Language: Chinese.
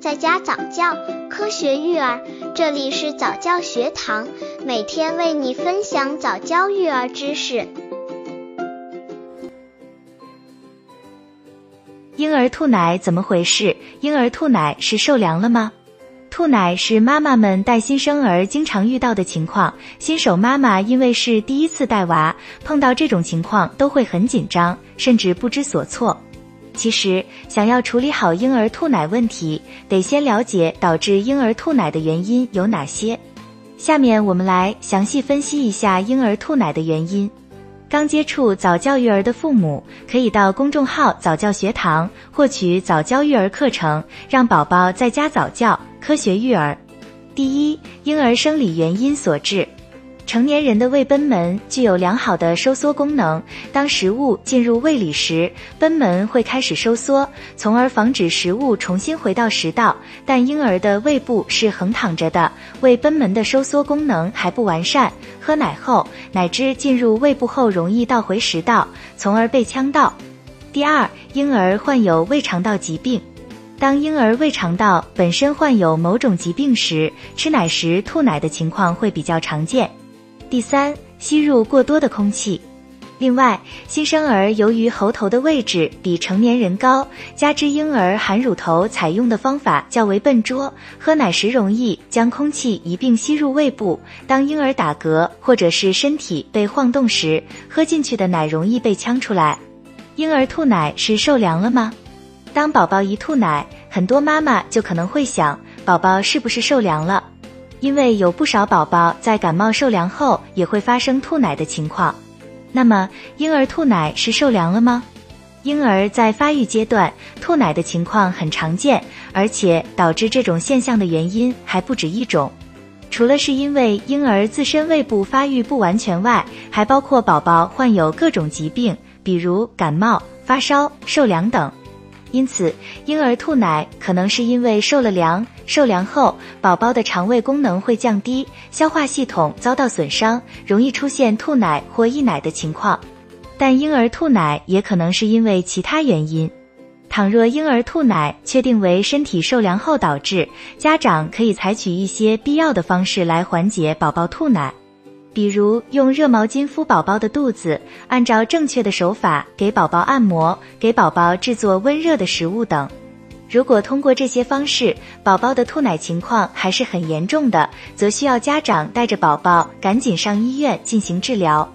在家早教，科学育儿，这里是早教学堂，每天为你分享早教育儿知识。婴儿吐奶怎么回事？婴儿吐奶是受凉了吗？吐奶是妈妈们带新生儿经常遇到的情况，新手妈妈因为是第一次带娃，碰到这种情况都会很紧张，甚至不知所措。其实，想要处理好婴儿吐奶问题，得先了解导致婴儿吐奶的原因有哪些。下面我们来详细分析一下婴儿吐奶的原因。刚接触早教育儿的父母，可以到公众号早教学堂获取早教育儿课程，让宝宝在家早教，科学育儿。第一，婴儿生理原因所致。成年人的胃贲门具有良好的收缩功能，当食物进入胃里时，贲门会开始收缩，从而防止食物重新回到食道。但婴儿的胃部是横躺着的，胃贲门的收缩功能还不完善，喝奶后，奶汁进入胃部后容易倒回食道，从而被呛到。第二，婴儿患有胃肠道疾病。当婴儿胃肠道本身患有某种疾病时，吃奶时吐奶的情况会比较常见。第三，吸入过多的空气。另外，新生儿由于喉头的位置比成年人高，加之婴儿含乳头采用的方法较为笨拙，喝奶时容易将空气一并吸入胃部。当婴儿打嗝或者是身体被晃动时，喝进去的奶容易被呛出来。婴儿吐奶是受凉了吗？当宝宝一吐奶，很多妈妈就可能会想，宝宝是不是受凉了？因为有不少宝宝在感冒受凉后也会发生吐奶的情况，那么婴儿吐奶是受凉了吗？婴儿在发育阶段吐奶的情况很常见，而且导致这种现象的原因还不止一种。除了是因为婴儿自身胃部发育不完全外，还包括宝宝患有各种疾病，比如感冒、发烧、受凉等。因此，婴儿吐奶可能是因为受了凉，受凉后宝宝的肠胃功能会降低，消化系统遭到损伤，容易出现吐奶或溢奶的情况。但婴儿吐奶也可能是因为其他原因。倘若婴儿吐奶确定为身体受凉后导致，家长可以采取一些必要的方式来缓解宝宝吐奶。比如用热毛巾敷宝宝的肚子，按照正确的手法给宝宝按摩，给宝宝制作温热的食物等。如果通过这些方式，宝宝的吐奶情况还是很严重的，则需要家长带着宝宝赶紧上医院进行治疗。